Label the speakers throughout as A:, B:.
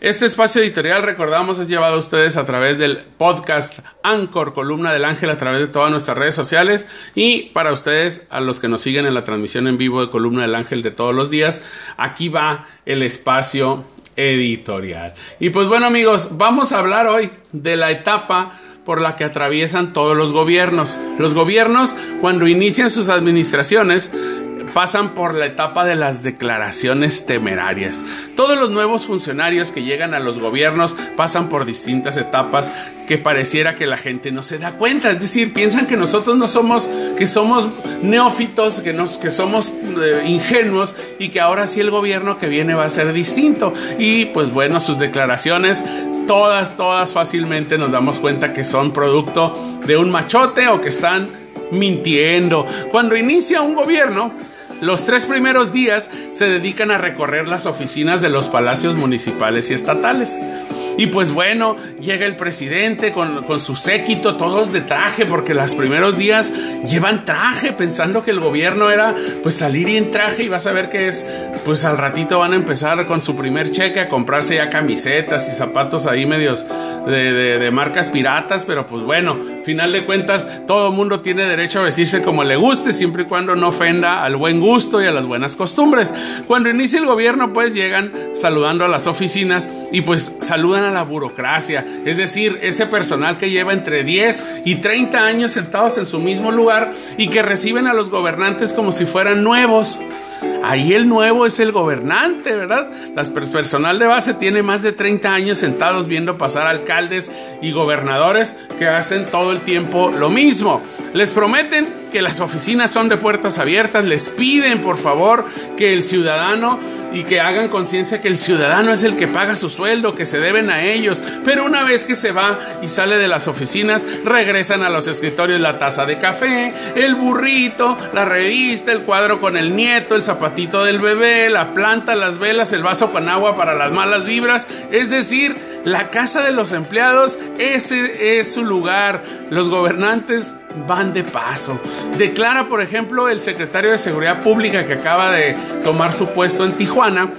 A: Este espacio editorial, recordamos, es llevado a ustedes a través del podcast Anchor, columna del ángel, a través de todas nuestras redes sociales. Y para ustedes, a los que nos siguen en la transmisión en vivo de columna del ángel de todos los días, aquí va el espacio editorial. Y pues bueno amigos, vamos a hablar hoy de la etapa por la que atraviesan todos los gobiernos. Los gobiernos, cuando inician sus administraciones, pasan por la etapa de las declaraciones temerarias. Todos los nuevos funcionarios que llegan a los gobiernos pasan por distintas etapas que pareciera que la gente no se da cuenta, es decir, piensan que nosotros no somos que somos neófitos, que nos que somos eh, ingenuos y que ahora sí el gobierno que viene va a ser distinto y pues bueno, sus declaraciones todas todas fácilmente nos damos cuenta que son producto de un machote o que están mintiendo. Cuando inicia un gobierno, los tres primeros días se dedican a recorrer las oficinas de los palacios municipales y estatales. Y pues bueno, llega el presidente con, su séquito, todos de traje, porque los primeros días llevan traje, pensando que el gobierno era pues salir y en traje y vas a ver que es, pues al ratito van a empezar con su primer cheque a comprarse ya camisetas y zapatos ahí medios de, de marcas piratas, pero pues bueno, final de cuentas, todo mundo tiene derecho a vestirse como le guste, siempre y cuando no ofenda al buen gusto y a las buenas costumbres. Cuando inicia el gobierno, pues llegan saludando a las oficinas y pues saludan a la burocracia, es decir, ese personal que lleva entre 10 y 30 años sentados en su mismo lugar y que reciben a los gobernantes como si fueran nuevos. Ahí el nuevo es el gobernante, ¿verdad? Las personal de base tiene más de 30 años sentados viendo pasar alcaldes y gobernadores que hacen todo el tiempo lo mismo. Les prometen que las oficinas son de puertas abiertas, les piden por favor que el ciudadano y que hagan conciencia que el ciudadano es el que paga su sueldo, que se deben a ellos. Pero una vez que se va y sale de las oficinas, regresan a los escritorios la taza de café, el burrito, la revista, el cuadro con el nieto, el zapatito del bebé, la planta, las velas, el vaso con agua para las malas vibras. Es decir, la casa de los empleados, ese es su lugar. Los gobernantes van de paso. Declara, por ejemplo, el secretario de Seguridad Pública que acaba de tomar su puesto en Tijuana,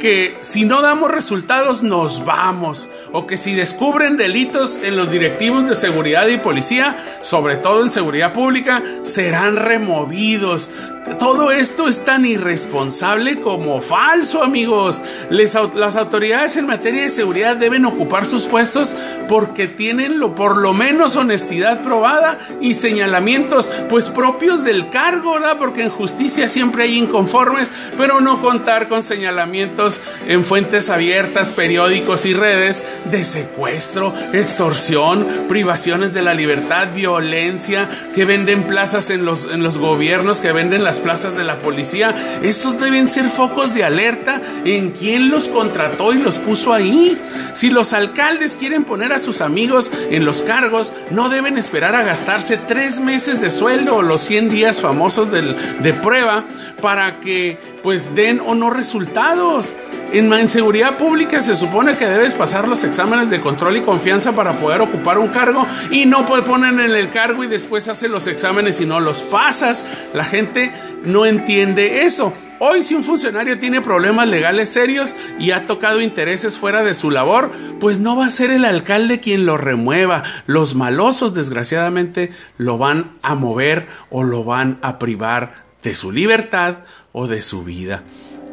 A: que si no damos resultados nos vamos, o que si descubren delitos en los directivos de seguridad y policía, sobre todo en seguridad pública, serán removidos. Todo esto es tan irresponsable como falso, amigos. las autoridades en materia de seguridad deben ocupar sus puestos porque tienen lo, por lo menos honestidad probada y señalamientos pues propios del cargo, ¿verdad? Porque en justicia siempre hay inconformes, pero no contar con señalamientos en fuentes abiertas, periódicos y redes de secuestro, extorsión, privaciones de la libertad, violencia, que venden plazas en los, en los gobiernos, que venden las plazas de la policía. Estos deben ser focos de alerta en quién los contrató y los puso ahí. Si los alcaldes quieren poner a sus amigos en los cargos, no deben esperar a gastarse tres meses de sueldo o los 100 días famosos de prueba para que pues den o no resultados. En, seguridad pública se supone que debes pasar los exámenes de control y confianza para poder ocupar un cargo y no ponen en el cargo y después haces los exámenes y no los pasas. La gente no entiende eso. Hoy si un funcionario tiene problemas legales serios y ha tocado intereses fuera de su labor, pues no va a ser el alcalde quien lo remueva. Los malosos desgraciadamente lo van a mover o lo van a privar de su libertad o de su vida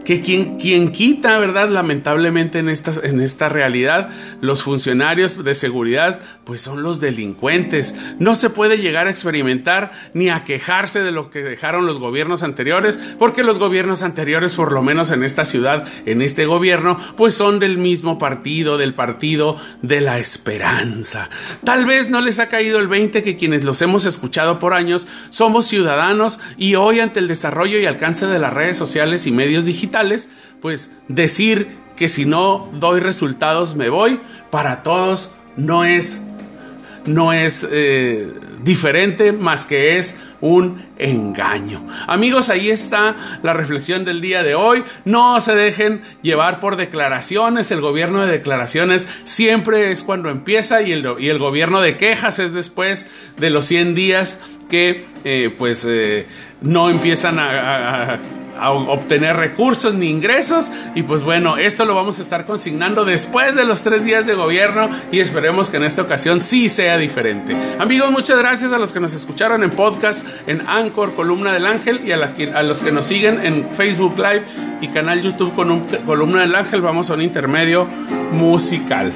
A: que quien, quien quita, ¿verdad? Lamentablemente en esta, en esta realidad, los funcionarios de seguridad, pues son los delincuentes. No se puede llegar a experimentar ni a quejarse de lo que dejaron los gobiernos anteriores, porque los gobiernos anteriores, por lo menos en esta ciudad, en este gobierno, pues son del mismo partido, del partido de la esperanza. Tal vez no les ha caído el 20 que quienes los hemos escuchado por años somos ciudadanos y hoy ante el desarrollo y alcance de las redes sociales y medios digitales, pues decir que si no doy resultados me voy, para todos no es, no es eh, diferente más que es un engaño. Amigos, ahí está la reflexión del día de hoy. No se dejen llevar por declaraciones. El gobierno de declaraciones siempre es cuando empieza y el, y el gobierno de quejas es después de los 100 días que eh, pues eh, no empiezan a obtener recursos ni ingresos. Y pues bueno, esto lo vamos a estar consignando después de los tres días de gobierno y esperemos que en esta ocasión sí sea diferente. Amigos, muchas gracias a los que nos escucharon en podcast, en Anchor, Columna del Ángel y a, las a los que nos siguen en Facebook Live y canal YouTube con un, Columna del Ángel. Vamos a un intermedio musical.